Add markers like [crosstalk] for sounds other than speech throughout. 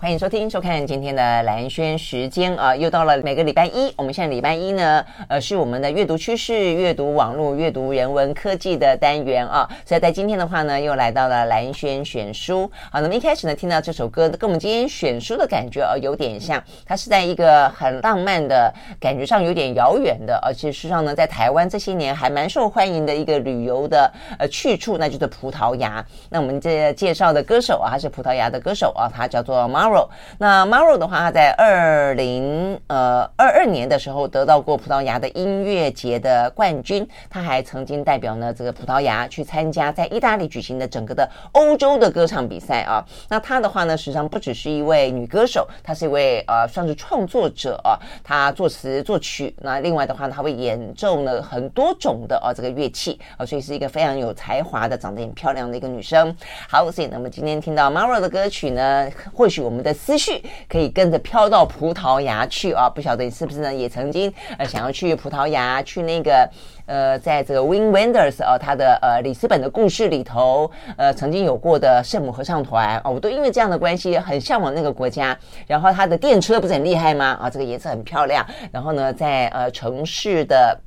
欢迎收听、收看今天的蓝轩时间啊，又到了每个礼拜一。我们现在礼拜一呢，呃，是我们的阅读趋势、阅读网络、阅读人文科技的单元啊。所以在今天的话呢，又来到了蓝轩选书。好，那么一开始呢，听到这首歌，跟我们今天选书的感觉啊，有点像。它是在一个很浪漫的感觉上，有点遥远的，而且事实上呢，在台湾这些年还蛮受欢迎的一个旅游的呃去处，那就是葡萄牙。那我们这介绍的歌手啊，他是葡萄牙的歌手啊，他叫做。Maro，那 Maro 的话，他在二零呃二二年的时候得到过葡萄牙的音乐节的冠军，他还曾经代表呢这个葡萄牙去参加在意大利举行的整个的欧洲的歌唱比赛啊。那他的话呢，实际上不只是一位女歌手，她是一位呃算是创作者啊，她作词作曲。那另外的话呢，她会演奏呢很多种的啊这个乐器啊，所以是一个非常有才华的、长得很漂亮的一个女生。好，所以那么今天听到 Maro 的歌曲呢，或许。我们我们的思绪可以跟着飘到葡萄牙去啊！不晓得你是不是呢？也曾经呃想要去葡萄牙，去那个呃，在这个 Wim Wenders 啊，他的呃里斯本的故事里头，呃曾经有过的圣母合唱团啊，我都因为这样的关系很向往那个国家。然后他的电车不是很厉害吗？啊，这个颜色很漂亮。然后呢，在呃城市的。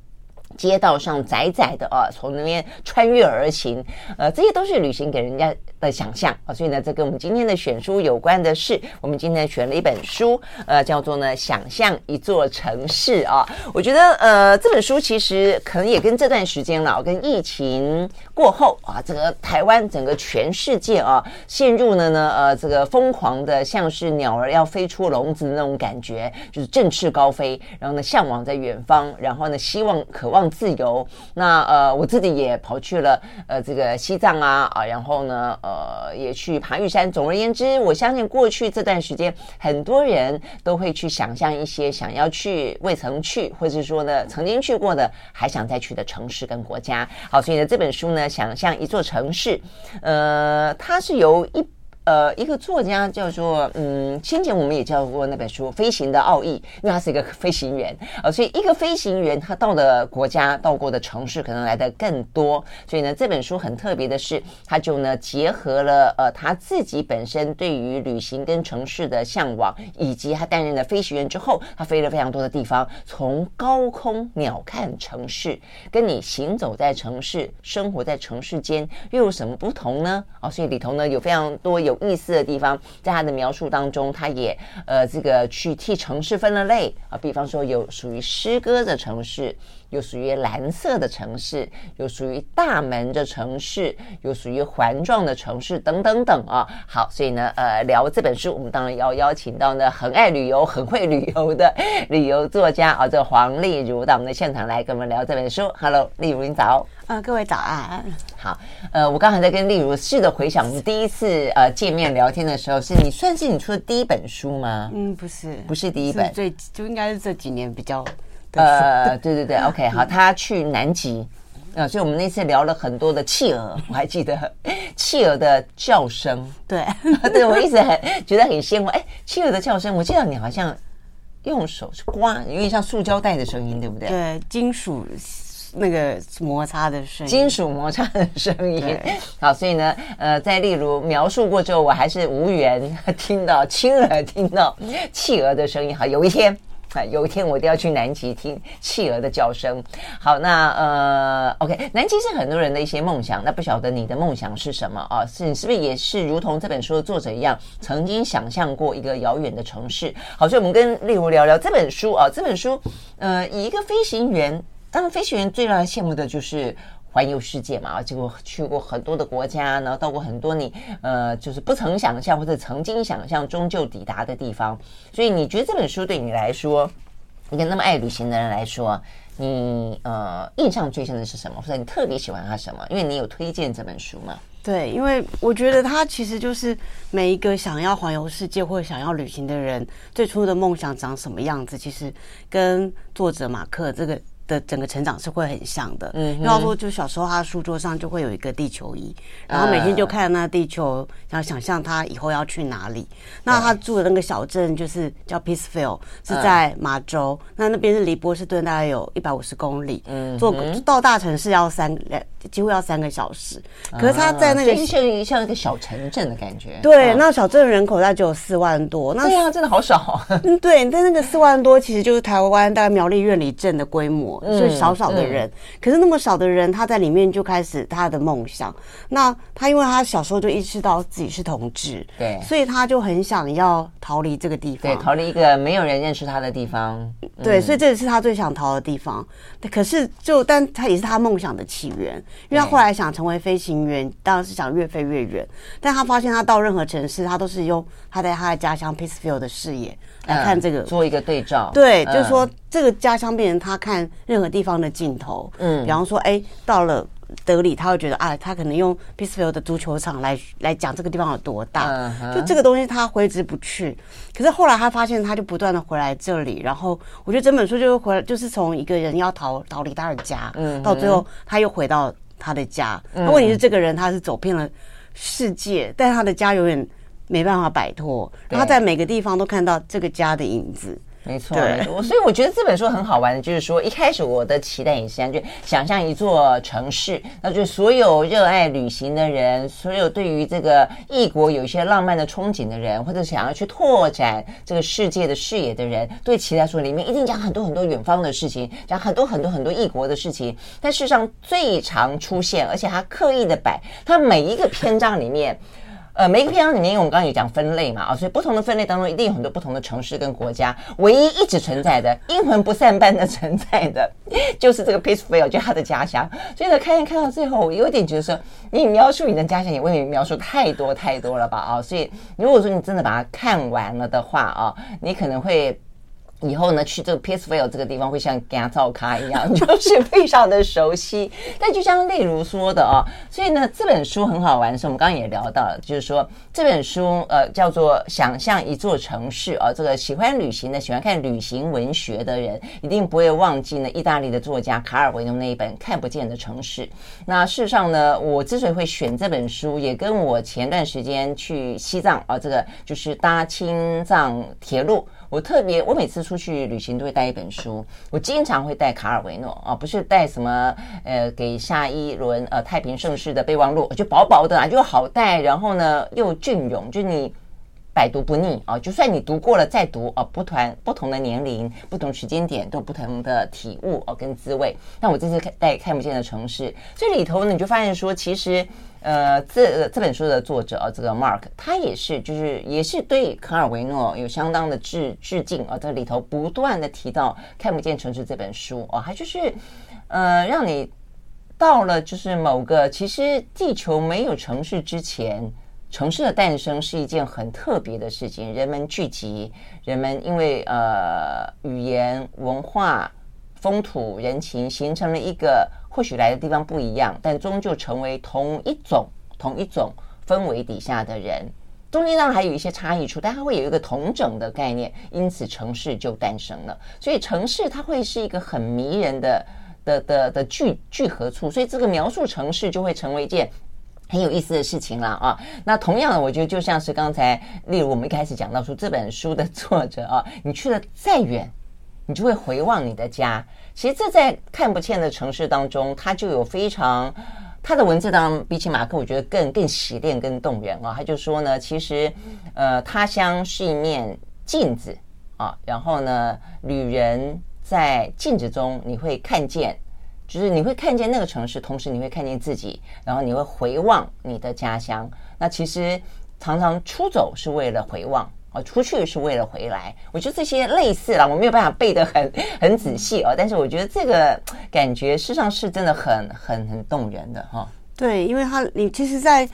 街道上窄窄的啊，从那边穿越而行，呃，这些都是旅行给人家的想象啊，所以呢，这跟我们今天的选书有关的是，我们今天选了一本书，呃，叫做呢《想象一座城市》啊。我觉得呃，这本书其实可能也跟这段时间了，跟疫情过后啊，这个台湾整个全世界啊，陷入了呢呃这个疯狂的像是鸟儿要飞出笼子的那种感觉，就是振翅高飞，然后呢向往在远方，然后呢希望渴望。自由，那呃，我自己也跑去了呃这个西藏啊啊，然后呢呃也去爬玉山。总而言之，我相信过去这段时间，很多人都会去想象一些想要去未曾去，或者说呢曾经去过的，还想再去的城市跟国家。好，所以呢这本书呢，想象一座城市，呃，它是由一。呃，一个作家叫做嗯，先前我们也教过那本书《飞行的奥义》，因为他是一个飞行员啊、呃，所以一个飞行员他到的国家、到过的城市可能来的更多。所以呢，这本书很特别的是，他就呢结合了呃他自己本身对于旅行跟城市的向往，以及他担任了飞行员之后，他飞了非常多的地方，从高空鸟瞰城市，跟你行走在城市、生活在城市间又有什么不同呢？啊、哦，所以里头呢有非常多有。意思的地方，在他的描述当中，他也呃，这个去替城市分了类啊，比方说有属于诗歌的城市，有属于蓝色的城市，有属于大门的城市，有属于环状的城市，等等等啊。好，所以呢，呃，聊这本书，我们当然要邀请到呢很爱旅游、很会旅游的旅游作家啊，这黄丽如到我们的现场来跟我们聊这本书。Hello，丽如，你早。啊、呃，各位早安。好，呃，我刚才在跟丽如试着回想，我们第一次呃见面聊天的时候，是你算是你出的第一本书吗？嗯，不是，不是第一本，最就应该是这几年比较。呃，对对对，OK，好，他去南极，啊、呃，所以我们那次聊了很多的企鹅，我还记得企鹅的叫声，对，[laughs] 对我一直很觉得很鲜活。哎，企鹅的叫声，我记得你好像用手是刮，有点像塑胶袋的声音，对不对？对，金属。那个摩擦的声音，金属摩擦的声音。好，所以呢，呃，在例如描述过之后，我还是无缘听到亲耳听到企鹅的声音。好，有一天啊，有一天我一定要去南极听企鹅的叫声。好，那呃，OK，南极是很多人的一些梦想。那不晓得你的梦想是什么啊？是你是不是也是如同这本书的作者一样，曾经想象过一个遥远的城市？好，所以我们跟例如聊聊这本书啊。这本书，呃，以一个飞行员。当然，飞行员最让人羡慕的就是环游世界嘛，结果去过很多的国家，然后到过很多你呃，就是不曾想象或者曾经想象终究抵达的地方。所以，你觉得这本书对你来说，一个那么爱旅行的人来说，你呃印象最深的是什么？或者你特别喜欢它什么？因为你有推荐这本书吗？对，因为我觉得它其实就是每一个想要环游世界或者想要旅行的人最初的梦想长什么样子，其实跟作者马克这个。的整个成长是会很像的，嗯，要说就小时候他书桌上就会有一个地球仪，然后每天就看着那地球，然后想象他以后要去哪里。那他住的那个小镇就是叫 Peaceville，是在马州，那那边是离波士顿大概有一百五十公里，嗯，坐到大城市要三两几乎要三个小时。可是他在那个、啊、像像一个小城镇的感觉。对，啊、那小镇人口大概只有四万多。那对啊，真的好少。[laughs] 嗯，对，但那个四万多其实就是台湾大概苗栗院里镇的规模，所以少少的人。可是那么少的人，他在里面就开始他的梦想。那他因为他小时候就意识到自己是同志，对，所以他就很想要逃离这个地方，对，逃离一个没有人认识他的地方。嗯、对，所以这也是他最想逃的地方。可是就，但他也是他梦想的起源，因为他后来想成为飞行员，当然是想越飞越远。但他发现他到任何城市，他都是用他在他的家乡 Pittsfield 的视野来看这个，嗯、做一个对照。对，嗯、就是说这个家乡变成他看任何地方的镜头。嗯，比方说，哎，到了。德里，他会觉得啊，他可能用 Pittsfield 的足球场来来讲这个地方有多大，uh huh. 就这个东西他挥之不去。可是后来他发现，他就不断的回来这里，然后我觉得整本书就是回来，就是从一个人要逃逃离他的家，uh huh. 到最后他又回到他的家。那、uh. 问题是，这个人他是走遍了世界，但他的家永远没办法摆脱，然后他在每个地方都看到这个家的影子。没错，没错，所以我觉得这本书很好玩的，就是说一开始我的期待也是这样，就想象一座城市，那就所有热爱旅行的人，所有对于这个异国有一些浪漫的憧憬的人，或者想要去拓展这个世界的视野的人，对期待说里面一定讲很多很多远方的事情，讲很多很多很多异国的事情。但事实上最常出现，而且他刻意的摆，他每一个篇章里面。呃，每一个篇章里面，因为我们刚刚也讲分类嘛，啊，所以不同的分类当中一定有很多不同的城市跟国家。唯一一直存在的、阴魂不散般的 [laughs] 存在的，就是这个 Peacefield，就他的家乡。所以呢，看一看到最后，我有点觉得说，你描述你的家乡也未免描述太多太多了吧？啊，所以如果说你真的把它看完了的话啊，你可能会。以后呢，去这个 Pittsfield 这个地方会像家照咖一样，[laughs] 就是非常的熟悉。但就像例如说的哦，所以呢，这本书很好玩是，我们刚刚也聊到，就是说这本书呃叫做《想象一座城市》啊，这个喜欢旅行的、喜欢看旅行文学的人一定不会忘记呢，意大利的作家卡尔维诺那一本《看不见的城市》。那事实上呢，我之所以会选这本书，也跟我前段时间去西藏啊，这个就是搭青藏铁路。我特别，我每次出去旅行都会带一本书。我经常会带卡尔维诺啊，不是带什么呃给下一轮呃太平盛世的备忘录，就薄薄的啊，就好带，然后呢又隽永，就你。百读不腻啊！就算你读过了再读啊，不同不同的年龄、不同时间点都有不同的体悟哦，跟滋味。那我这次看带看不见的城市，这里头呢，你就发现说，其实呃，这这本书的作者，这个 Mark 他也是，就是也是对卡尔维诺有相当的致致敬啊。这里头不断的提到《看不见城市》这本书啊，他就是呃，让你到了就是某个其实地球没有城市之前。城市的诞生是一件很特别的事情，人们聚集，人们因为呃语言、文化、风土人情，形成了一个或许来的地方不一样，但终究成为同一种同一种氛围底下的人。中间当然还有一些差异处，但它会有一个同整的概念，因此城市就诞生了。所以城市它会是一个很迷人的的的的聚聚合处，所以这个描述城市就会成为一件。很有意思的事情了啊！那同样的，我觉得就像是刚才，例如我们一开始讲到说，这本书的作者啊，你去了再远，你就会回望你的家。其实这在看不见的城市当中，它就有非常他的文字当中，比起马克，我觉得更更洗练、更动人啊。他就说呢，其实呃，他乡是一面镜子啊，然后呢，旅人在镜子中你会看见。就是你会看见那个城市，同时你会看见自己，然后你会回望你的家乡。那其实常常出走是为了回望啊，出去是为了回来。我觉得这些类似了，我没有办法背得很很仔细哦，但是我觉得这个感觉事实上是真的很很很动人的哈。对，因为他你其实，在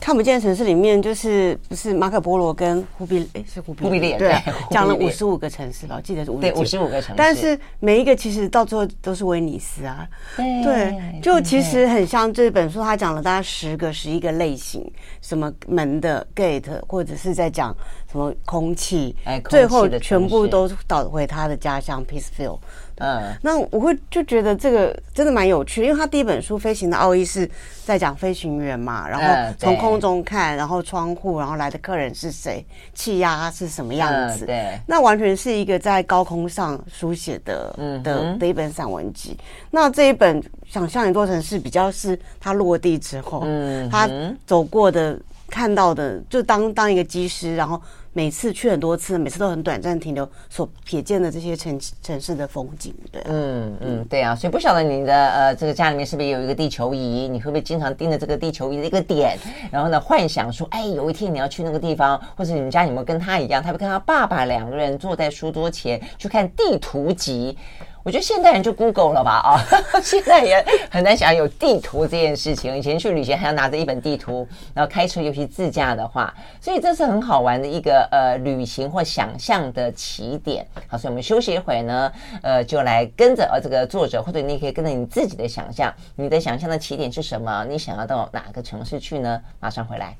看不见城市里面，就是不是马可波罗跟忽必哎是忽必烈，烈对，[laughs] 讲了五十五个城市吧，我记得是对五十五个城市，但是每一个其实到最后都是威尼斯啊，对，对，就其实很像这本书，他讲了大概十个十一个类型，什么门的 gate，或者是在讲什么空气，哎，空气最后全部都倒回他的家乡 Peaceville。嗯，那我会就觉得这个真的蛮有趣，因为他第一本书《飞行的奥义》是在讲飞行员嘛，然后从空中看，然后窗户，然后来的客人是谁，气压是什么样子，对，那完全是一个在高空上书写的的的一本散文集。那这一本《想象一座城市》比较是他落地之后，嗯，他走过的、看到的，就当当一个机师，然后。每次去很多次，每次都很短暂停留，所瞥见的这些城城市的风景，对、嗯嗯，对啊，所以不晓得你的呃这个家里面是不是有一个地球仪？你会不会经常盯着这个地球仪的一个点，然后呢幻想说，哎，有一天你要去那个地方，或者你们家有没有跟他一样，他会跟他爸爸两个人坐在书桌前去看地图集。我觉得现代人就 Google 了吧啊，[laughs] 现在也很难想有地图这件事情。以前去旅行还要拿着一本地图，然后开车，尤其自驾的话，所以这是很好玩的一个呃旅行或想象的起点。好，所以我们休息一会呢，呃，就来跟着呃这个作者，或者你可以跟着你自己的想象，你的想象的起点是什么？你想要到哪个城市去呢？马上回来。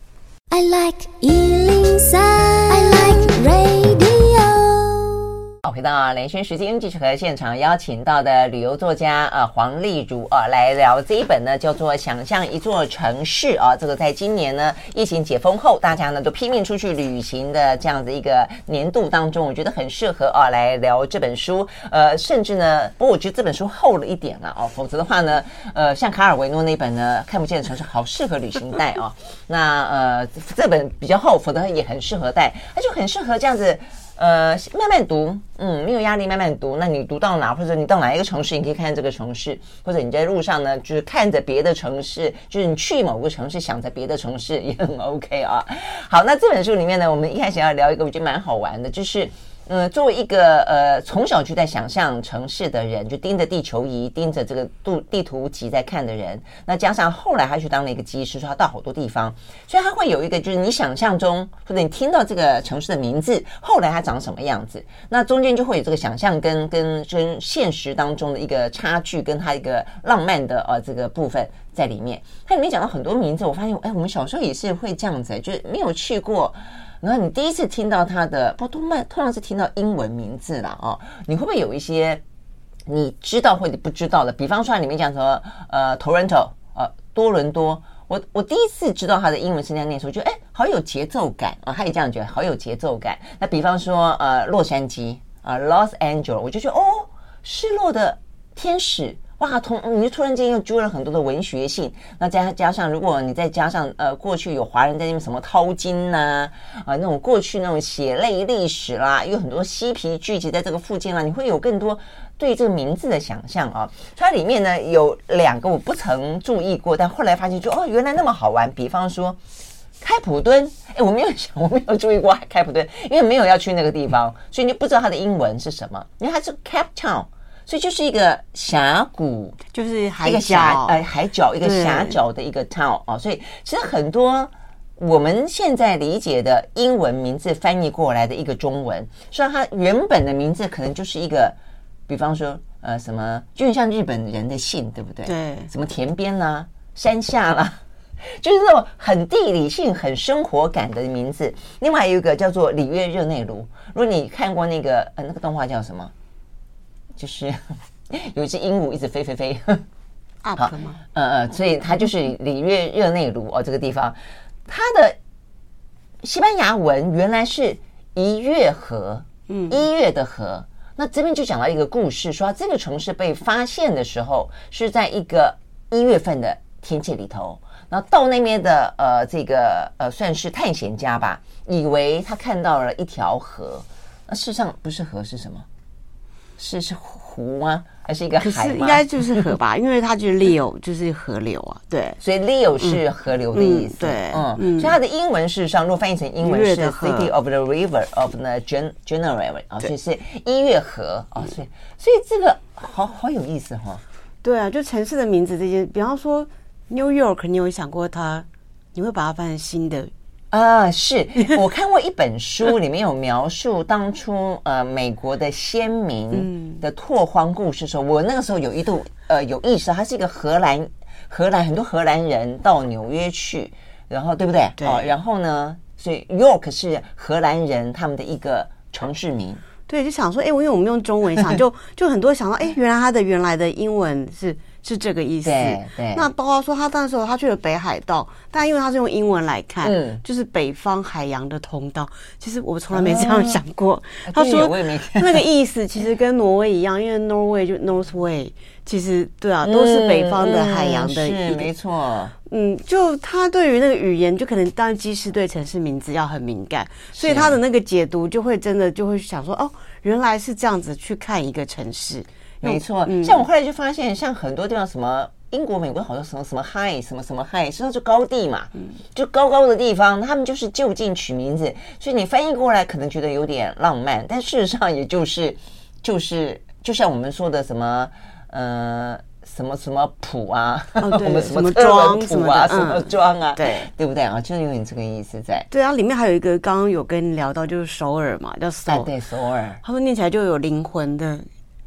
I like 103, 到连线时间，继续和现场邀请到的旅游作家啊黄丽如啊来聊这一本呢，叫做《想象一座城市》啊。这个在今年呢疫情解封后，大家呢都拼命出去旅行的这样子一个年度当中，我觉得很适合啊来聊这本书。呃，甚至呢，不过我觉得这本书厚了一点了哦，否则的话呢，呃，像卡尔维诺那本呢《看不见的城市》好适合旅行带啊。那呃这本比较厚，否则也很适合带，它就很适合这样子。呃，慢慢读，嗯，没有压力，慢慢读。那你读到哪，或者你到哪一个城市，你可以看这个城市，或者你在路上呢，就是看着别的城市，就是你去某个城市，想着别的城市也很 OK 啊。好，那这本书里面呢，我们一开始要聊一个，我觉得蛮好玩的，就是。呃，作为一个呃从小就在想象城市的人，就盯着地球仪、盯着这个地地图集在看的人，那加上后来他去当了一个机师，说他到好多地方，所以他会有一个就是你想象中或者你听到这个城市的名字，后来它长什么样子，那中间就会有这个想象跟跟跟现实当中的一个差距，跟他一个浪漫的呃这个部分在里面。它里面讲到很多名字，我发现哎，我们小时候也是会这样子，就是没有去过。然后你第一次听到他的，不，通常通常是听到英文名字了哦。你会不会有一些你知道或者不知道的？比方说里面讲说，呃，Toronto，呃，多伦多。我我第一次知道他的英文是那样念的时候，觉得哎，好有节奏感啊、他也这样觉得，好有节奏感。那比方说，呃，洛杉矶啊、呃、，Los Angeles，我就觉得哦，失落的天使。哇，同你就突然间又揪了很多的文学性，那加加上，如果你再加上呃，过去有华人在那边什么淘金呐，啊，那种过去那种血泪历史啦，有很多嬉皮聚集在这个附近啦，你会有更多对这个名字的想象啊。它里面呢有两个我不曾注意过，但后来发现就哦，原来那么好玩。比方说开普敦，哎，我没有想，我没有注意过开普敦，因为没有要去那个地方，所以你就不知道它的英文是什么，因为它是 Cap Town。所以就是一个峡谷，就是海一个峡呃海角一个狭角的一个 town 哦，所以其实很多我们现在理解的英文名字翻译过来的一个中文，虽然它原本的名字可能就是一个，比方说呃什么，就很像日本人的姓，对不对？对，什么田边啦、山下啦，[laughs] 就是那种很地理性、很生活感的名字。另外还有一个叫做里约热内卢，如果你看过那个呃那个动画叫什么？就是 [laughs] 有一只鹦鹉一直飞飞飞，up [laughs] 吗？呃呃，所以它就是里约热内卢哦，这个地方，它的西班牙文原来是一月河，嗯，一月的河。那这边就讲到一个故事，说这个城市被发现的时候是在一个一月份的天气里头，然后到那边的呃这个呃算是探险家吧，以为他看到了一条河，那事实上不是河是什么？是是湖吗？还是一个海吗？应该就是河吧，因为它就是 Leo，就是河流啊。对，所以 Leo 是河流的意思。对，嗯，所以它的英文事实上，如果翻译成英文是 City of the River of the January 啊，所以是一月河啊。所以，所以这个好好有意思哈。对啊，就城市的名字这些，比方说 New York，你有想过它？你会把它翻成新的？啊，是 [laughs] 我看过一本书，里面有描述当初呃美国的先民的拓荒故事的时候，我那个时候有一度呃有意识到，他是一个荷兰荷兰很多荷兰人到纽约去，然后对不对？对。哦，然后呢，所以 York 是荷兰人他们的一个城市名。对，就想说，哎，我因为我们用中文想，就就很多想到，哎，原来他的原来的英文是。是这个意思。对对。那包括说他那时候他去了北海道，但因为他是用英文来看，嗯，就是北方海洋的通道。其实我从来没这样想过。哦、他说那个意思其实跟挪威一样，因为 Norway 就 Northway，其实对啊，都是北方的海洋的。嗯，是没错。嗯，就他对于那个语言，就可能当然机师对城市名字要很敏感，所以他的那个解读就会真的就会想说，哦，原来是这样子去看一个城市。没错，嗯、像我后来就发现，像很多地方，什么英国、美国好多什么什么 high，什么什么 high，实际上就高地嘛，就高高的地方，他们就是就近取名字，所以你翻译过来可能觉得有点浪漫，但事实上也就是就是就像我们说的什么呃 [laughs] 什么什么埔啊，哦、我们什么庄什么啊，什么庄啊，对对不对啊？就是有点这个意思在。对啊，里面还有一个刚刚有跟你聊到，就是首尔嘛，叫首尔，对首尔，他们念起来就有灵魂的。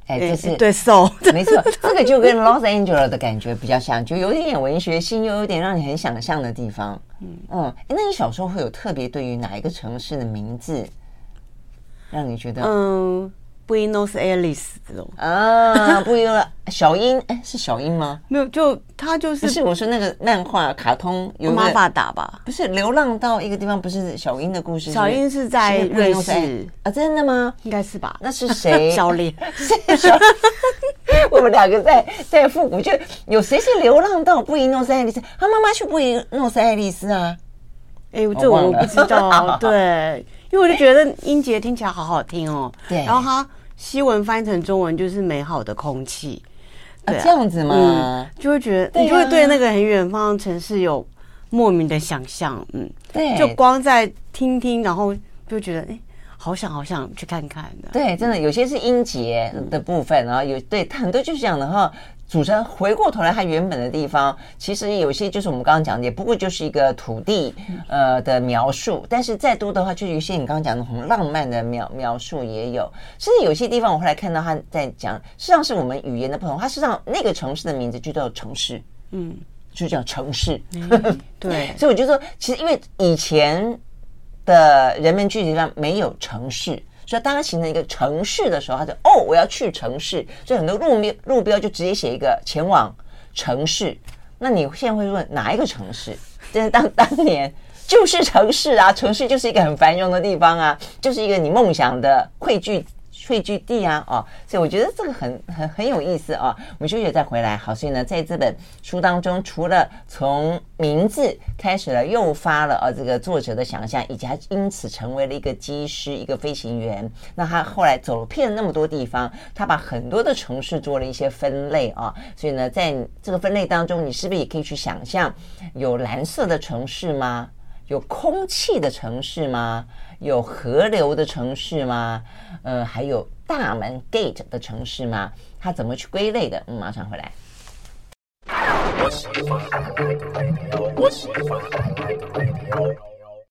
哎，就是对，so 没错，[laughs] 这个就跟 Los Angeles 的感觉比较像，就有一点文学性，又有点让你很想象的地方。嗯嗯，那你小时候会有特别对于哪一个城市的名字，让你觉得嗯？Buenos Aires 这种啊，不一样。小樱，哎，是小樱吗？没有，就他就是。不是，我说那个漫画卡通有马法达吧？不是，流浪到一个地方，不是小樱的故事。小樱是在瑞士啊？真的吗？应该是吧？那是谁？[laughs] 小莲。[laughs] 我们两个在在复古，就有谁是流浪到布宜诺斯艾利斯？他妈妈去布宜诺斯艾利斯啊？哎，这我不知道。[laughs] 对。因为我就觉得音节听起来好好听哦，对，然后它西文翻译成中文就是美好的空气，对，这样子吗？就会觉得你就会对那个很远方的城市有莫名的想象，嗯，对，就光在听听，然后就觉得哎，好想好想去看看的，对，真的有些是音节的部分，然后有对很多就是这样的哈。组成回过头来，它原本的地方其实有些就是我们刚刚讲的，也不过就是一个土地呃的描述。但是再多的话，就有些你刚刚讲的很浪漫的描描述也有。甚至有些地方我后来看到他在讲，实际上是我们语言的不同。它实际上那个城市的名字就叫城市，嗯，就叫城市。[laughs] 对，所以我就说，其实因为以前的人们聚集地方没有城市。所以当它形成一个城市的时候，它就哦，我要去城市，所以很多路面路标就直接写一个前往城市。那你现在会问哪一个城市？就是当 [laughs] 当年就是城市啊，城市就是一个很繁荣的地方啊，就是一个你梦想的汇聚。汇聚地啊，哦，所以我觉得这个很很很有意思啊。我们休息再回来，好，所以呢，在这本书当中，除了从名字开始了诱发了啊这个作者的想象，以及他因此成为了一个机师，一个飞行员。那他后来走遍了那么多地方，他把很多的城市做了一些分类啊。所以呢，在这个分类当中，你是不是也可以去想象，有蓝色的城市吗？有空气的城市吗？有河流的城市吗？呃，还有大门 gate 的城市吗？它怎么去归类的？嗯，马上回来。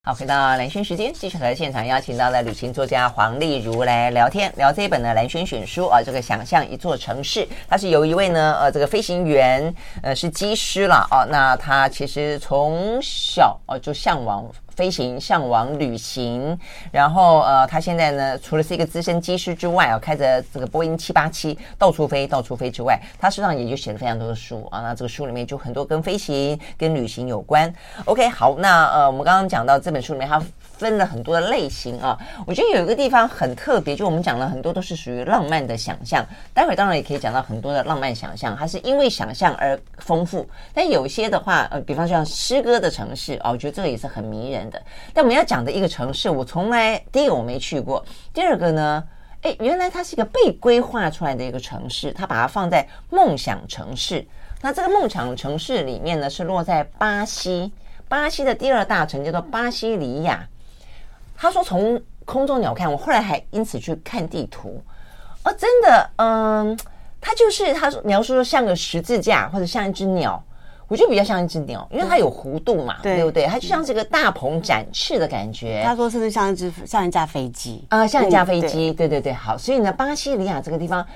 好，回到蓝轩时间，继续来现场邀请到了旅行作家黄丽如来聊天，聊这一本呢蓝轩选书啊，这个想象一座城市，它是由一位呢，呃，这个飞行员，呃，是机师了哦，那他其实从小哦就向往。飞行向往旅行，然后呃，他现在呢，除了是一个资深机师之外啊，开着这个波音七八七到处飞到处飞之外，他身上也就写了非常多的书啊。那这个书里面就很多跟飞行、跟旅行有关。OK，好，那呃，我们刚刚讲到这本书里面，他分了很多的类型啊。我觉得有一个地方很特别，就我们讲了很多都是属于浪漫的想象。待会当然也可以讲到很多的浪漫想象，它是因为想象而丰富。但有些的话，呃，比方像诗歌的城市啊，我觉得这个也是很迷人的。但我们要讲的一个城市，我从来第一个我没去过，第二个呢，诶，原来它是一个被规划出来的一个城市，它把它放在梦想城市。那这个梦想城市里面呢，是落在巴西，巴西的第二大城叫做巴西里亚。他说从空中鸟看，我后来还因此去看地图，哦，真的，嗯，他就是他说描述说像个十字架或者像一只鸟。我我觉得比较像一只鸟，因为它有弧度嘛，对，对不对？它就像是一个大鹏展翅的感觉。他说甚至像一只像一架飞机啊，像一架飞机，对对对。好，所以呢，巴西利亚这个地方啊、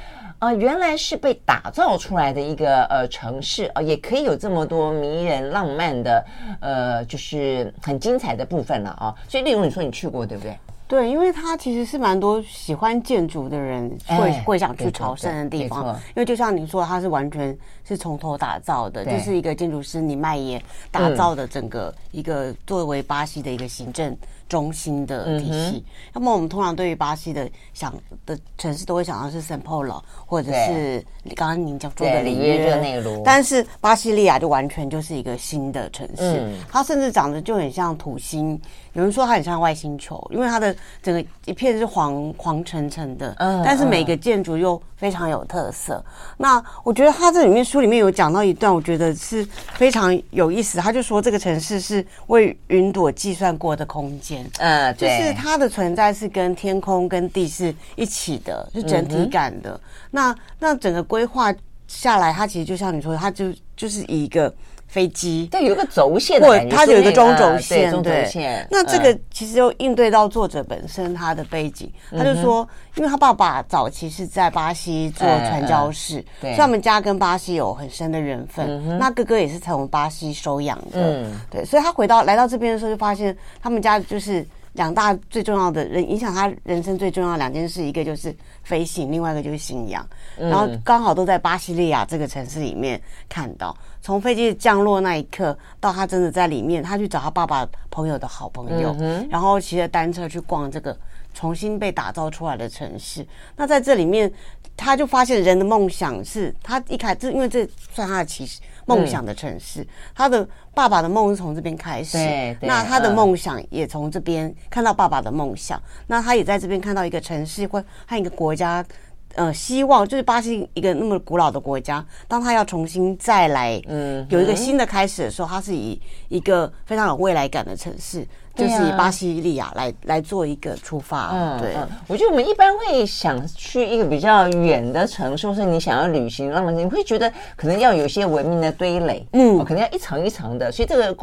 呃，原来是被打造出来的一个呃城市啊、呃，也可以有这么多迷人浪漫的呃，就是很精彩的部分了啊。所以，例如你说你去过，对不对？对，因为它其实是蛮多喜欢建筑的人会、哎、会想去朝圣的地方，因为就像你说，它是完全是从头打造的，就是一个建筑师尼迈耶打造的整个一个作为巴西的一个行政。中心的体系，那、嗯、么我们通常对于巴西的想的城市都会想到是圣保罗，或者是刚刚您讲说的里约。热内卢，但是巴西利亚就完全就是一个新的城市，嗯、它甚至长得就很像土星，有人说它很像外星球，因为它的整个一片是黄黄澄澄的，嗯，但是每个建筑又非常有特色。那我觉得他这里面书里面有讲到一段，我觉得是非常有意思，他就说这个城市是为云朵计算过的空间。呃，就是它的存在是跟天空跟地是一起的，是整体感的。嗯、那那整个规划下来，它其实就像你说的，它就就是以一个飞机，对，有一个轴线的感觉，它有一个中轴线，中轴线。那这个其实又应对到作者本身他的背景，嗯、他就说，因为他爸爸早期是在巴西做传教士，所以他们家跟巴西有很深的缘分。嗯、那哥哥也是从巴西收养的，嗯，对，所以他回到来到这边的时候，就发现他们家就是。两大最重要的人影响他人生最重要的两件事，一个就是飞行，另外一个就是信仰。然后刚好都在巴西利亚这个城市里面看到，从飞机降落那一刻到他真的在里面，他去找他爸爸朋友的好朋友，然后骑着单车去逛这个重新被打造出来的城市。那在这里面，他就发现人的梦想是他一开始，因为这算他的起始。梦想的城市，他的爸爸的梦是从这边开始，那他的梦想也从这边看到爸爸的梦想，那他也在这边看到一个城市或和一个国家，呃，希望就是巴西一个那么古老的国家，当他要重新再来，嗯，有一个新的开始的时候，他是以一个非常有未来感的城市。就是以巴西利亚来来做一个出发，嗯，对，我觉得我们一般会想去一个比较远的城市，或是你想要旅行，那么你会觉得可能要有一些文明的堆垒，嗯，可能要一层一层的，所以这个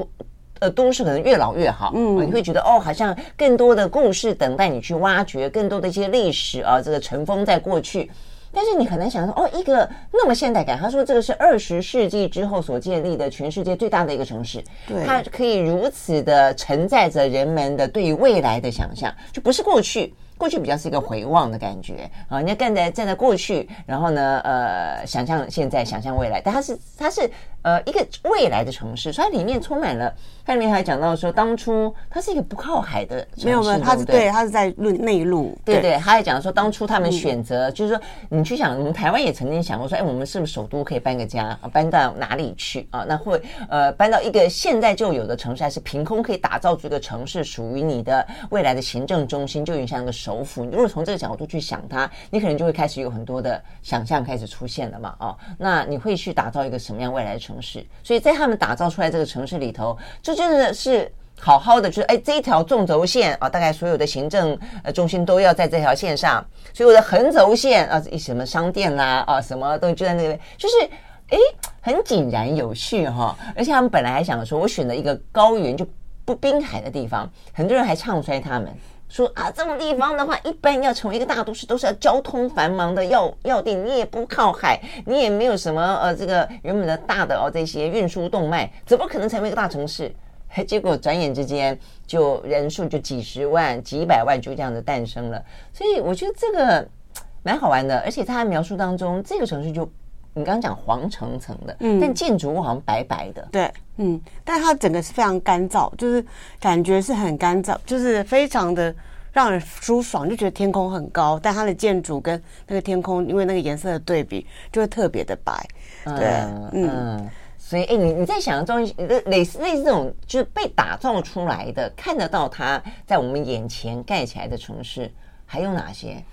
呃都市可能越老越好，嗯，你会觉得哦，好像更多的故事等待你去挖掘，更多的一些历史啊，这个尘封在过去。但是你很难想象哦，一个那么现代感。他说这个是二十世纪之后所建立的全世界最大的一个城市，对，它可以如此的承载着人们的对于未来的想象，就不是过去。过去比较是一个回望的感觉啊，你要站在站在过去，然后呢，呃，想象现在，想象未来，但它是它是呃一个未来的城市，所以它里面充满了。它里面还讲到说，当初它是一个不靠海的城市，没有没有，它是对，它是在内内陆，对对。他还讲说，当初他们选择，就是说，你去想，我们台湾也曾经想过说，哎，我们是不是首都可以搬个家，搬到哪里去啊？那会呃搬到一个现在就有的城市，还是凭空可以打造出一个城市，属于你的未来的行政中心，就有点像一个。首府，你如果从这个角度去想它，你可能就会开始有很多的想象开始出现了嘛？哦，那你会去打造一个什么样未来的城市？所以在他们打造出来这个城市里头，这真的是好好的，就是哎，这一条纵轴线啊，大概所有的行政呃中心都要在这条线上，所有的横轴线啊，什么商店啦啊，什么都就在那边，就是哎，很井然有序哈。而且他们本来还想说，我选了一个高原就不滨海的地方，很多人还唱衰他们。说啊，这种地方的话，一般要成为一个大都市，都是要交通繁忙的要要地，你也不靠海，你也没有什么呃，这个原本的大的哦这些运输动脉，怎么可能成为一个大城市？[laughs] 结果转眼之间就人数就几十万、几百万就这样子诞生了。所以我觉得这个蛮好玩的，而且他的描述当中，这个城市就。你刚刚讲黄橙橙的，嗯，但建筑物好像白白的，对，嗯，但它整个是非常干燥，就是感觉是很干燥，就是非常的让人舒爽，就觉得天空很高，但它的建筑跟那个天空，因为那个颜色的对比，就会特别的白，对，嗯，嗯，所以，哎，你你在想象中，类似类似这种就是被打造出来的，看得到它在我们眼前盖起来的城市，还有哪些？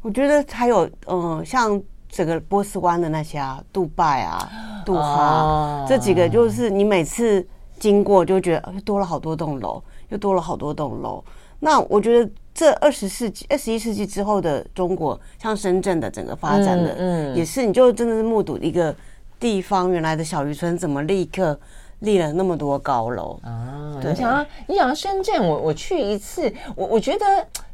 我觉得还有，嗯、呃，像。整个波斯湾的那些啊，杜拜啊，杜哈、oh. 这几个，就是你每次经过就觉得又多了好多栋楼，又多了好多栋楼。那我觉得这二十世纪、二十一世纪之后的中国，像深圳的整个发展的，嗯，也是你就真的是目睹一个地方原来的小渔村怎么立刻立了那么多高楼啊？你想啊，你想深圳，我我去一次，我我觉得。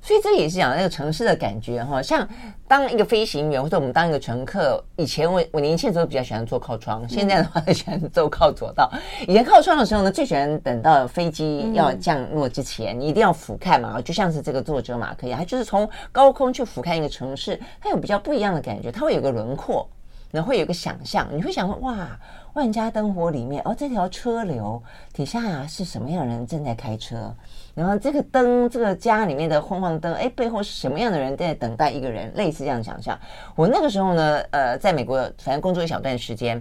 所以这也是讲那个城市的感觉哈，像当一个飞行员或者我们当一个乘客，以前我我年轻的时候比较喜欢坐靠窗，现在的话喜欢坐靠左道。以前靠窗的时候呢，最喜欢等到飞机要降落之前，你一定要俯瞰嘛，就像是这个作者马克一样，他就是从高空去俯瞰一个城市，它有比较不一样的感觉，它会有个轮廓，然后会有个想象，你会想说哇，万家灯火里面哦，这条车流底下是什么样的人正在开车？然后这个灯，这个家里面的昏黄灯，哎，背后是什么样的人在等待一个人？类似这样的想象。我那个时候呢，呃，在美国反正工作一小段时间，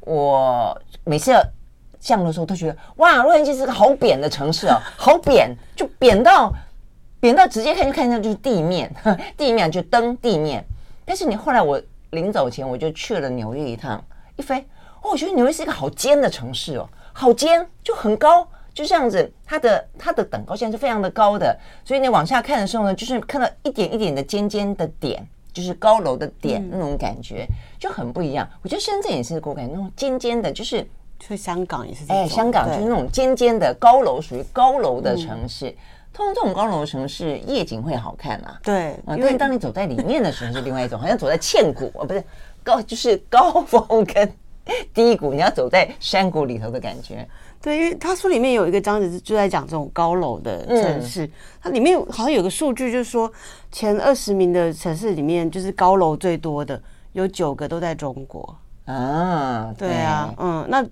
我每次降落的时候都觉得，哇，洛杉矶是个好扁的城市哦，好扁，就扁到扁到直接看就看见就是地面，[laughs] 地面就灯地面。但是你后来我临走前我就去了纽约一趟，一飞，哦，我觉得纽约是一个好尖的城市哦，好尖，就很高。就这样子，它的它的等高线是非常的高的，所以你往下看的时候呢，就是看到一点一点的尖尖的点，就是高楼的点那种感觉就很不一样。我觉得深圳也是给我感觉那种尖尖的，就是去香港也是哎，香港就是那种尖尖的高楼，属于高楼的城市。通常这种高楼的城市夜景会好看啊，对啊，因为当你走在里面的时候是另外一种，好像走在千古啊，不是高 [laughs] 就是高峰跟低谷，你要走在山谷里头的感觉。对，因为他书里面有一个章节就在讲这种高楼的城市，嗯、它里面好像有个数据，就是说前二十名的城市里面，就是高楼最多的有九个都在中国啊。对，对啊，嗯，那。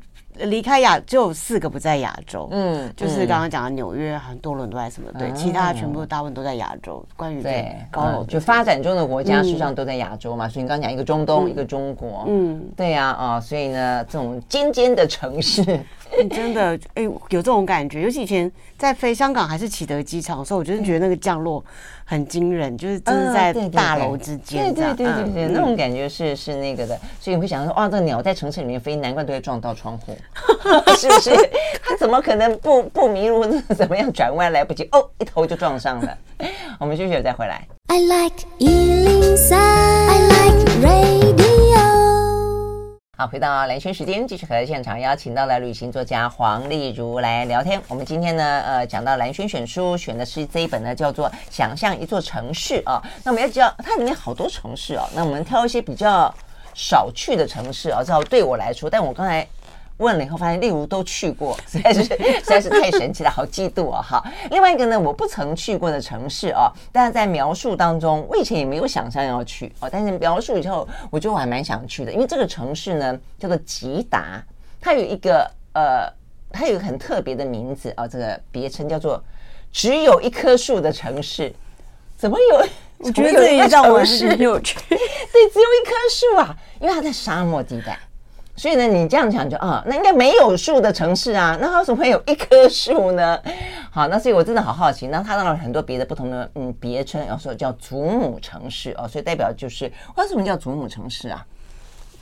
离开亚只有四个不在亚洲，嗯，就是刚刚讲的纽约、很多伦多还是什么，对，其他全部大部分都在亚洲。关于对高楼，就发展中的国家实际上都在亚洲嘛，所以你刚刚讲一个中东，一个中国，嗯，对呀，啊，所以呢，这种尖尖的城市，[laughs] 真的，哎，有这种感觉。尤其以前在飞香港还是启德机场的时候，我就是觉得那个降落。很惊人，就是真是在大楼之间，对对对对对，那种感觉是是那个的，所以你会想说，哇，这个鸟在城市里面飞，难怪都会撞到窗户，[laughs] 是不是？它怎么可能不不迷路？[laughs] 怎么样转弯来不及？哦，一头就撞上了。[laughs] 我们休息再回来。I like 103, I like radio 好，回到蓝轩时间，继续和现场邀请到了旅行作家黄丽如来聊天。我们今天呢，呃，讲到蓝轩选书，选的是这一本呢，叫做《想象一座城市》啊。那我们要知道，它里面好多城市哦。那我们挑一些比较少去的城市啊，至少对我来说，但我刚才。问了以后发现，例如都去过，[laughs] 实在是实在是太神奇了，好嫉妒啊！哈，另外一个呢，我不曾去过的城市哦，但是在描述当中，我以前也没有想象要去哦，但是描述以后，我觉得我还蛮想去的，因为这个城市呢叫做吉达，它有一个呃，它有一个很特别的名字啊，这个别称叫做“只有一棵树的城市”，怎么有？我觉得这也让我是有趣，[laughs] 对，只有一棵树啊，因为它在沙漠地带。所以呢，你这样讲就啊，那应该没有树的城市啊，那为什么会有一棵树呢？[laughs] 好，那所以我真的好好奇。那它当然很多别的不同的嗯别称，要说叫祖母城市哦，所以代表就是为什么叫祖母城市啊？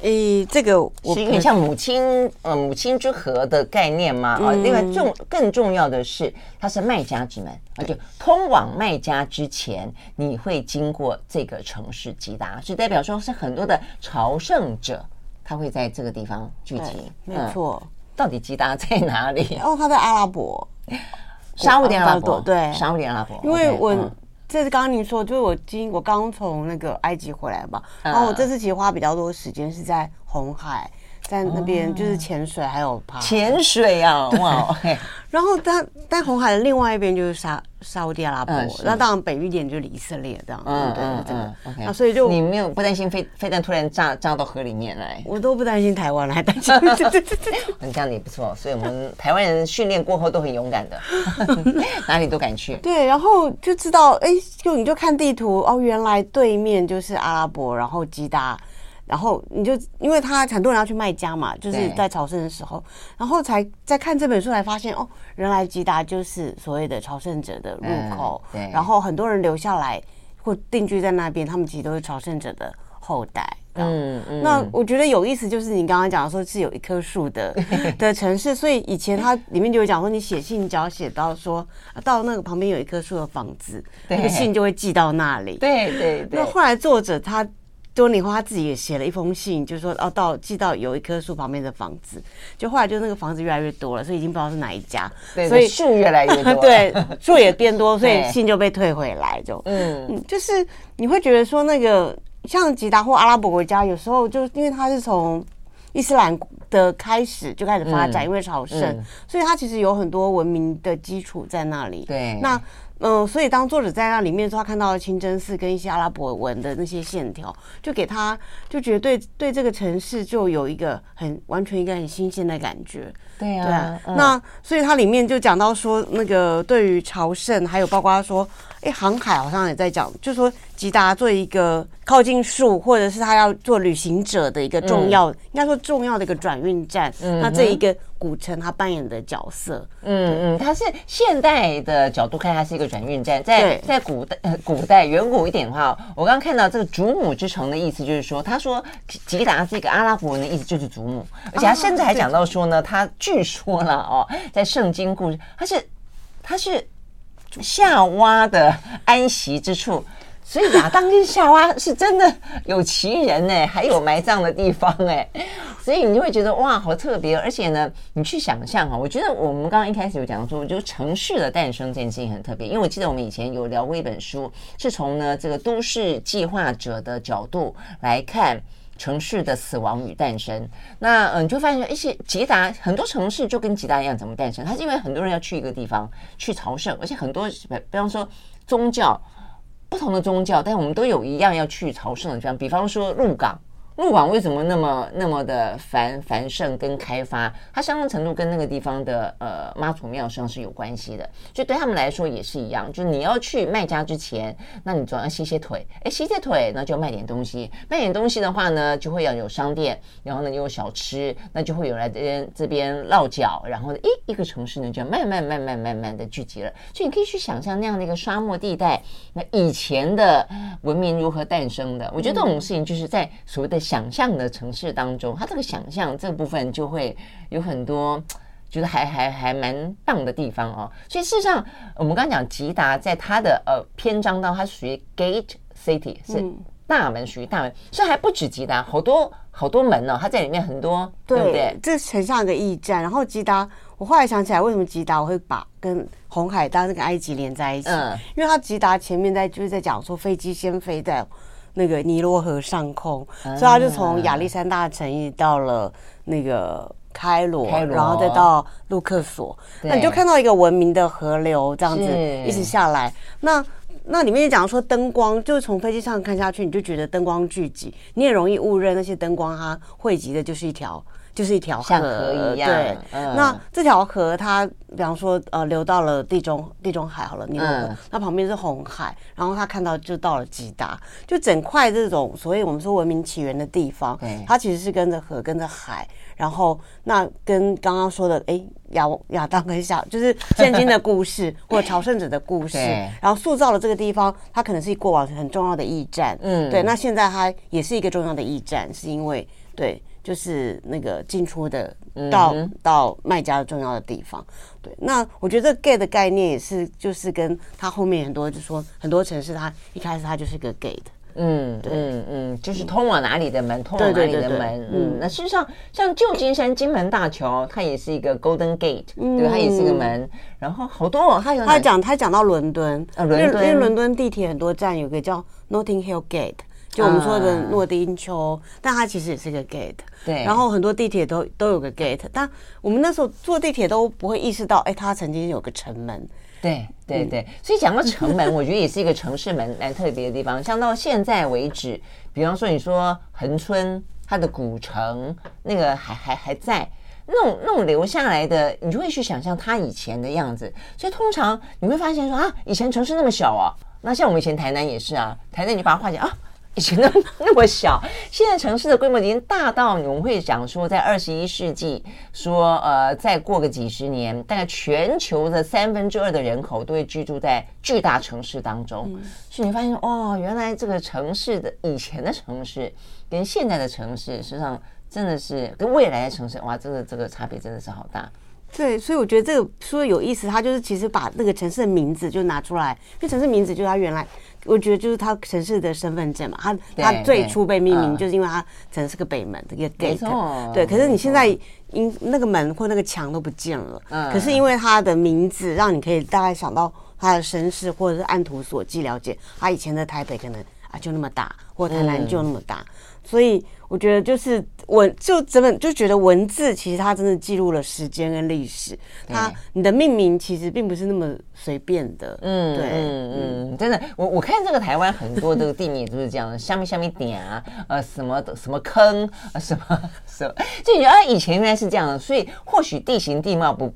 诶，这个是有点像母亲呃母亲之河的概念嘛？啊、嗯，另外重更重要的是，它是卖家之门，而且通往卖家之前，你会经过这个城市吉达，所以代表说是很多的朝圣者。他会在这个地方聚集，没错、嗯。到底吉达在哪里？哦，他在阿拉伯，沙乌地阿拉伯，对，沙乌地阿拉伯。因为我、嗯、这是刚刚你说，就是我今我刚从那个埃及回来嘛，然后我这次其实花比较多时间是在红海。在那边就是潜水，还有爬潜水啊，哇！[laughs] 然后但但红海的另外一边就是沙沙乌地阿拉伯，那当然北一点就是以色列这样。嗯嗯嗯。那所以就你没有不担心飞飞弹突然炸炸到河里面来？我都不担心台湾，还担心。你这样也不错，所以我们台湾人训练过后都很勇敢的，[laughs] 哪里都敢去。[laughs] 对，然后就知道，哎，就你就看地图哦，原来对面就是阿拉伯，然后吉达。然后你就，因为他很多人要去卖家嘛，就是在朝圣的时候，然后才在看这本书才发现，哦，原来吉达就是所谓的朝圣者的入口。对。然后很多人留下来或定居在那边，他们其实都是朝圣者的后代。嗯嗯。那我觉得有意思，就是你刚刚讲的说是有一棵树的 [laughs] 的城市，所以以前它里面就有讲说，你写信只要写到说到那个旁边有一棵树的房子，那个信就会寄到那里。对对对。那后来作者他。多年后，他自己也写了一封信，就是说哦，到寄到有一棵树旁边的房子，就后来就那个房子越来越多了，所以已经不知道是哪一家，对所以树越来越多，[laughs] 对，树也变多，所以 [laughs] 信就被退回来，就。嗯。嗯，就是你会觉得说那个像吉达或阿拉伯国家，有时候就因为它是从伊斯兰的开始就开始发展，嗯、因为朝圣，嗯、所以它其实有很多文明的基础在那里，对，那。嗯、呃，所以当作者在那里面说，他看到了清真寺跟一些阿拉伯文的那些线条，就给他就觉得对对这个城市就有一个很完全一个很新鲜的感觉。对、啊，对啊。嗯、那所以它里面就讲到说，那个对于朝圣，还有包括说，哎，航海好像也在讲，就说吉达做一个靠近树，或者是他要做旅行者的一个重要，嗯、应该说重要的一个转运站。嗯，那这一个古城他扮演的角色，嗯嗯，他是现代的角度看，他是一个转运站。在在古代呃古代远古一点的话，我刚刚看到这个祖母之城的意思就是说，他说吉达这个阿拉伯文的意思就是祖母，而且他甚至还讲到说呢，他。据说了哦，在圣经故事，他是他是夏娃的安息之处，所以亚当跟夏娃是真的有其人呢，[laughs] 还有埋葬的地方哎，所以你就会觉得哇，好特别。而且呢，你去想象哈，我觉得我们刚刚一开始有讲说，就城市的诞生这件事情很特别，因为我记得我们以前有聊过一本书，是从呢这个都市计划者的角度来看。城市的死亡与诞生，那嗯，你就发现一些吉达很多城市就跟吉达一样，怎么诞生？它是因为很多人要去一个地方去朝圣，而且很多比方说宗教不同的宗教，但我们都有一样要去朝圣的地方，比方说鹿港。鹿港为什么那么那么的繁繁盛跟开发？它相当程度跟那个地方的呃妈祖庙上是有关系的，就对他们来说也是一样。就是你要去卖家之前，那你总要歇歇腿，哎，歇歇腿，那就卖点东西。卖点东西的话呢，就会要有商店，然后呢又有小吃，那就会有来这边这边落脚，然后呢，一一个城市呢就慢慢慢慢慢慢的聚集了。所以你可以去想象那样的一个沙漠地带，那以前的文明如何诞生的？我觉得这种事情就是在所谓的。想象的城市当中，它这个想象这个部分就会有很多 [tsk] 觉得还还还蛮棒的地方哦。所以事实上，我们刚刚讲吉达在它的呃篇章当中，它属于 Gate City，是大门，属于大门，所以还不止吉达，好多好多门哦，它在里面很多，对，对不对？这很像一个驿站。然后吉达，我后来想起来，为什么吉达我会把跟红海当这个埃及连在一起？嗯，因为它吉达前面在就是在讲说飞机先飞在。那个尼罗河上空，所以他就从亚历山大城一直到了那个开罗，开罗然后再到路克索，那你就看到一个文明的河流这样子一直下来。那那里面讲说灯光，就是从飞机上看下去，你就觉得灯光聚集，你也容易误认那些灯光它汇集的就是一条。就是一条河，一样。对，嗯、那这条河它，比方说，呃，流到了地中地中海好了，尼罗河，嗯、那旁边是红海，然后他看到就到了吉达，就整块这种所谓我们说文明起源的地方，它其实是跟着河，跟着海，然后那跟刚刚说的，哎，亚亚当跟夏，就是圣经的故事 [laughs] 或者朝圣者的故事，然后塑造了这个地方，它可能是过往很重要的驿站，嗯，对，那现在它也是一个重要的驿站，是因为对。就是那个进出的到、嗯、到卖家的重要的地方，对。那我觉得这个 gate 的概念也是，就是跟它后面很多，就是说很多城市它一开始它就是一个 gate，嗯，对嗯嗯，就是通往哪里的门，通往哪里的门，嗯。那事实上，像旧金山金门大桥，它也是一个 Golden Gate，嗯、对，它也是一个门。然后好多、哦，它有他讲他讲到伦敦，啊，伦敦，因为伦敦地铁很多站有个叫 Notting Hill Gate。就我们说的诺丁丘，但它其实也是个 gate。对。然后很多地铁都都有个 gate，但我们那时候坐地铁都不会意识到，哎，它曾经有个城门。对对对。所以讲到城门，[laughs] 我觉得也是一个城市门蛮特别的地方。像到现在为止，比方说你说恒春它的古城，那个还还还在，那种那种留下来的，你就会去想象它以前的样子。所以通常你会发现说啊，以前城市那么小啊，那像我们以前台南也是啊，台南你把它画起来啊。以前那那么小，现在城市的规模已经大到我们会讲说，在二十一世纪，说呃，再过个几十年，大概全球的三分之二的人口都会居住在巨大城市当中。嗯、所以你发现哦，原来这个城市的以前的城市跟现在的城市，实际上真的是跟未来的城市，哇，真的这个差别真的是好大。对，所以我觉得这个说的有意思，他就是其实把那个城市的名字就拿出来，因为城市名字就是他原来，我觉得就是他城市的身份证嘛，他他最初被命名就是因为他城市个北门的一个 gate，对，可是你现在因那个门或那个墙都不见了，嗯，可是因为他的名字让你可以大概想到他的身世，或者是按图索骥了解他以前的台北可能啊就那么大，或台南就那么大，所以。我觉得就是文，就整本就觉得文字其实它真的记录了时间跟历史。它你的命名其实并不是那么随便的。嗯，对，嗯嗯，真的，我我看这个台湾很多这个地名都是这样的，下面下面点啊，呃，什么的什么坑，什么什么，就你觉得啊，以前原来是这样的，所以或许地形地貌不。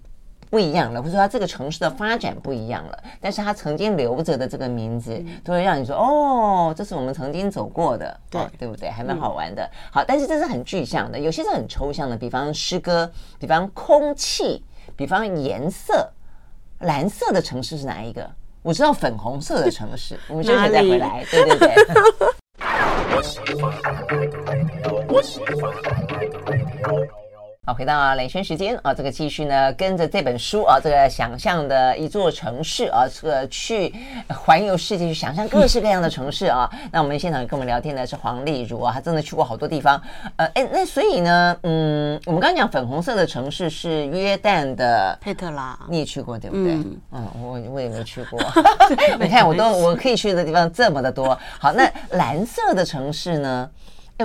不一样了，或者说它这个城市的发展不一样了，但是它曾经留着的这个名字，都会让你说哦，这是我们曾经走过的，对、哦、对不对？还蛮好玩的。嗯、好，但是这是很具象的，有些是很抽象的，比方诗歌，比方空气，比方颜色。蓝色的城市是哪一个？我知道粉红色的城市，[laughs] 我们休息再回来。对对对。好，回到兰萱时间啊，这个继续呢，跟着这本书啊，这个想象的一座城市啊，这个去环游世界，去想象各式各样的城市啊。那我们现场跟我们聊天的是黄丽如啊，她真的去过好多地方。呃，哎，那所以呢，嗯，我们刚刚讲粉红色的城市是约旦的佩特拉，你也去过对不对？嗯，嗯我我也没去过。[laughs] 你看，我都我可以去的地方这么的多。好，那蓝色的城市呢？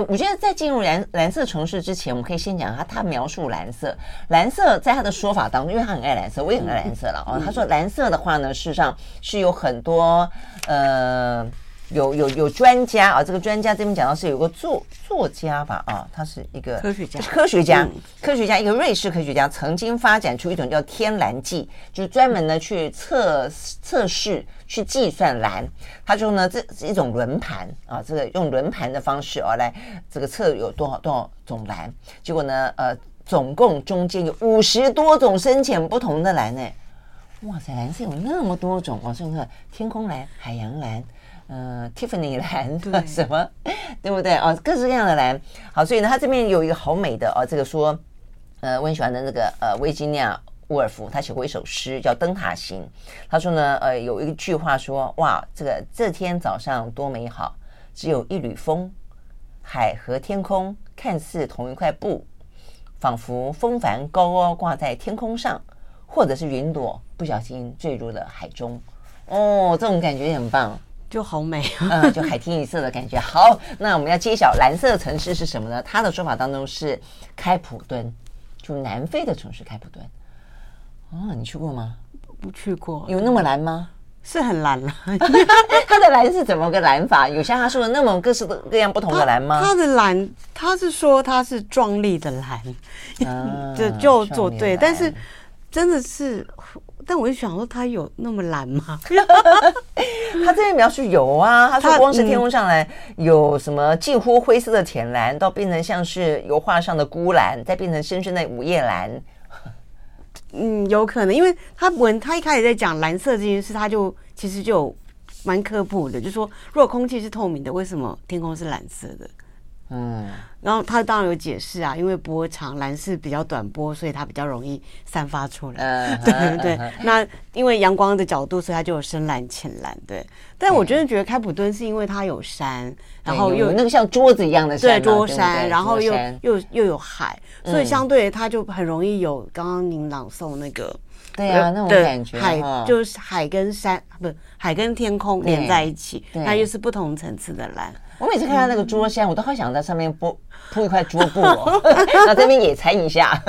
我觉得在进入蓝蓝色城市之前，我们可以先讲他他描述蓝色。蓝色在他的说法当中，因为他很爱蓝色，我也很爱蓝色了哦。他说蓝色的话呢，事实上是有很多呃。有有有专家啊，这个专家这边讲到是有个作作家吧啊，他是一个科学家，科学家，科学家，一个瑞士科学家曾经发展出一种叫天蓝计，就是专门呢去测测试、去计算蓝。他说呢，这是一种轮盘啊，这个用轮盘的方式啊来这个测有多少多少种蓝。结果呢，呃，总共中间有五十多种深浅不同的蓝呢。哇塞，蓝色有那么多种啊！所以看天空蓝、海洋蓝。嗯，Tiffany 蓝对 [laughs] 什么，对不对哦，各式各样的蓝。好，所以呢，他这边有一个好美的哦，这个说，呃，我很喜欢的那个呃，维吉尼亚·沃尔夫，他写过一首诗叫《灯塔行》。他说呢，呃，有一句话说，哇，这个这天早上多美好，只有一缕风，海和天空看似同一块布，仿佛风帆高高挂在天空上，或者是云朵不小心坠入了海中。哦，这种感觉也很棒。就好美啊，[laughs] 嗯，就海天一色的感觉。好，那我们要揭晓蓝色的城市是什么呢？他的说法当中是开普敦，就南非的城市开普敦。哦，你去过吗？不去过。有那么蓝吗？是很蓝了。[laughs] 它的蓝是怎么个蓝法？有像他说的那么各式各样不同的蓝吗？它的蓝，他是说它是壮丽的蓝，[laughs] 啊、就就做对，但是真的是。但我就想说，它有那么蓝吗？[laughs] 他这边描述有啊，他说光是天空上来有什么近乎灰色的浅蓝，到变成像是油画上的孤蓝，再变成深深的午夜蓝。嗯，有可能，因为他文他一开始在讲蓝色这件事，他就其实就蛮科普的，就说如果空气是透明的，为什么天空是蓝色的？嗯，然后他当然有解释啊，因为波长蓝是比较短波，所以它比较容易散发出来。对 [laughs] 对。对，那因为阳光的角度，所以它就有深蓝、浅蓝。对，但我真的觉得开普敦是因为它有山，然后又有那个像桌子一样的山，对，桌山，然后又又又有海，所以相对它就很容易有刚刚您朗诵那个，对啊，那种感觉，海就是海跟山，不，海跟天空连在一起，它又是不同层次的蓝。我每次看到那个桌山，我都好想在上面铺 [laughs] 铺一块桌布，哦，[laughs] 然后这边野餐一下，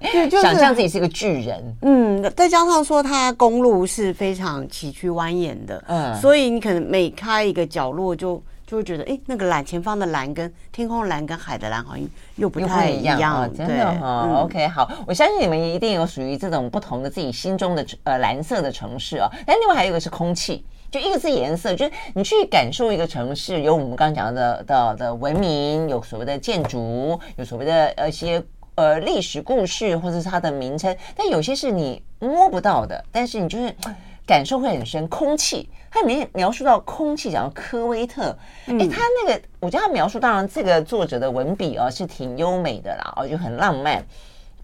对，就是想象自己是一个巨人。嗯，再加上说它公路是非常崎岖蜿蜒的，嗯，所以你可能每开一个角落就就会觉得，哎，那个蓝前方的蓝跟天空蓝跟海的蓝好像又不太一样，哦，真的哈，哦。OK，好，我相信你们一定有属于这种不同的自己心中的呃蓝色的城市哦。但另外还有一个是空气。就一个字颜色，就是你去感受一个城市，有我们刚刚讲的的的文明，有所谓的建筑，有所谓的呃一些呃历史故事，或者是它的名称。但有些是你摸不到的，但是你就是 [tsk] 感受会很深。空气，它里面描述到空气，讲到科威特，哎、欸，他那个我觉得他描述，当然这个作者的文笔啊是挺优美的啦，哦，就很浪漫。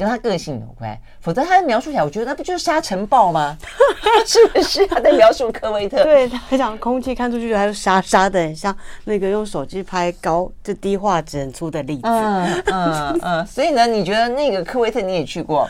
跟他个性有关，否则他描述起来，我觉得那不就是沙尘暴吗？[laughs] 是不是他在描述科威特？[laughs] 对，他讲空气看出去还是沙沙的，很像那个用手机拍高就低画质很粗的例子。嗯嗯嗯。所以呢，你觉得那个科威特你也去过？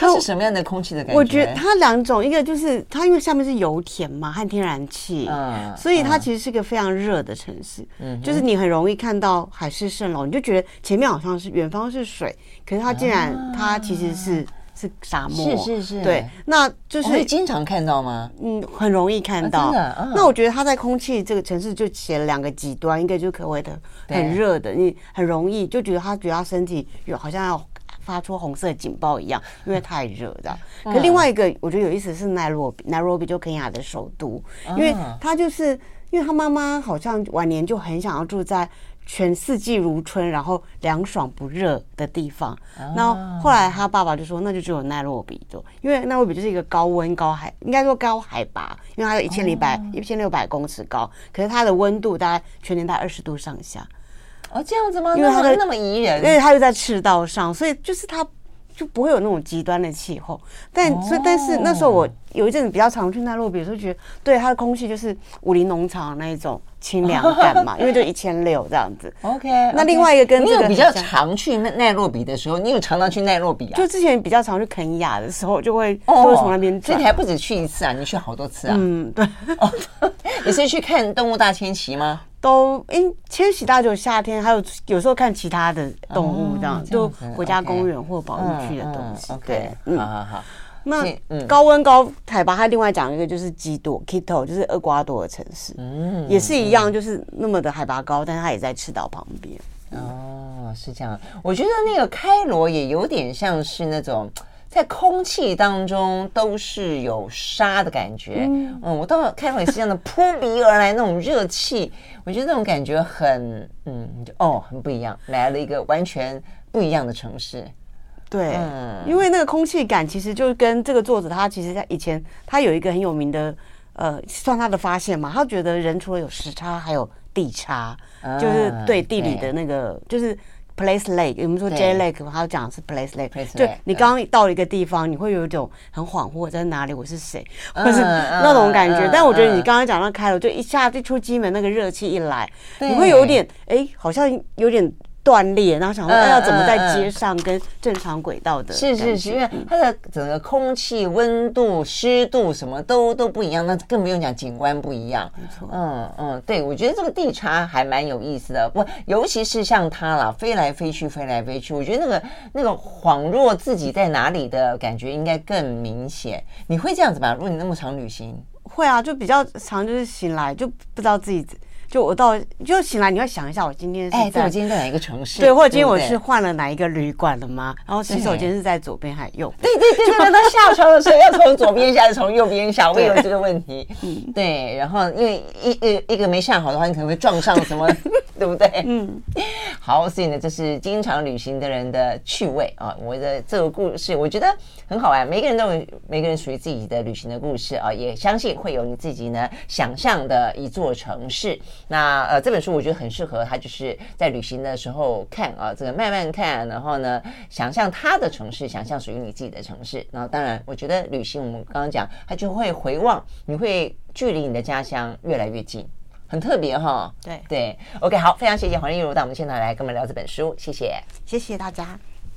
它是什么样的空气的感觉？我觉得它两种，一个就是它因为下面是油田嘛，和天然气，嗯，所以它其实是一个非常热的城市。嗯，就是你很容易看到海市蜃楼，你就觉得前面好像是远方是水，可是它竟然它其实是是沙漠。是是是。对，那就是会经常看到吗？嗯，很容易看到。那我觉得它在空气这个城市就写了两个极端，一个就是科威特很热的，你很容易就觉得他觉得他身体有好像要。发出红色警报一样，因为太热的。可另外一个我觉得有意思是奈洛比，奈洛比就肯亚的首都，因为他就是因为他妈妈好像晚年就很想要住在全四季如春，然后凉爽不热的地方。那后后来他爸爸就说，那就只有奈洛比做，因为奈洛比就是一个高温高海，应该说高海拔，因为它有一千零百一千六百公尺高，可是它的温度大概全年在二十度上下。哦，这样子吗？因为它的那么宜人，因为它又在赤道上，所以就是它就不会有那种极端的气候。但、哦、所以，但是那时候我有一阵子比较常去奈洛比，比如说觉得对它的空气就是武林农场那一种清凉感嘛，[laughs] 因为就一千六这样子。OK，那另外一个跟这个你有比较常去奈奈洛比的时候，你有常常去奈洛比啊？就之前比较常去肯亚的时候，就会就会从那边。所以你还不止去一次啊？你去好多次啊？嗯，对。哦，[laughs] 你是去看动物大迁徙吗？都因千禧大就夏天，还有有时候看其他的动物这样，就国家公园或保育区的东西。对，嗯，好好好。那高温高海拔，它另外讲一个就是基多 Quito，就是厄瓜多的城市，嗯，也是一样，就是那么的海拔高，但是它也在赤道旁边。哦，是这样。我觉得那个开罗也有点像是那种。在空气当中都是有沙的感觉，嗯，嗯，我到开罗也是这样的扑鼻而来那种热气，我觉得那种感觉很，嗯，哦，很不一样，来了一个完全不一样的城市。对，嗯，因为那个空气感其实就跟这个作者他其实在以前他有一个很有名的，呃，算他的发现嘛，他觉得人除了有时差，还有地差，就是对地理的那个就是。Place Lake，我们说 J Lake，他讲的是 Place Lake。就你刚刚到一个地方，你会有一种很恍惚，在哪里？我是谁？或是那种感觉。但我觉得你刚刚讲到开了，就一下就出机门，那个热气一来，你会有点哎，好像有点。断裂，然后想说他要怎么在街上跟正常轨道的？是是是，因为它的整个空气温度、湿度什么都都不一样，那更不用讲景观不一样。没错，嗯嗯，对，我觉得这个地差还蛮有意思的。不，尤其是像它啦，飞来飞去，飞来飞去，我觉得那个那个恍若自己在哪里的感觉应该更明显。你会这样子吧？如果你那么常旅行，会啊，就比较常，就是醒来就不知道自己。就我到就醒来，你要想一下，我今天是在、欸、我今天在哪一个城市？对，或者今天我是换了哪一个旅馆了吗？然后洗手间是在左边还是右边？对对对对，那下床的时候要从左边下，还是从右边下？[laughs] 我有这个问题。嗯，对。然后因为一一一个没下好的话，你可能会撞上什么，[laughs] 对不对？嗯。好，所以呢，这是经常旅行的人的趣味啊。我的这个故事，我觉得很好玩。每个人都有每个人属于自己的旅行的故事啊，也相信会有你自己呢想象的一座城市。那呃，这本书我觉得很适合他，就是在旅行的时候看啊，这个慢慢看，然后呢，想象他的城市，想象属于你自己的城市。然后当然，我觉得旅行我们刚刚讲，他就会回望，你会距离你的家乡越来越近，很特别哈。对对，OK，好，非常谢谢黄丽茹到我们现场来跟我们聊这本书，谢谢，谢谢大家。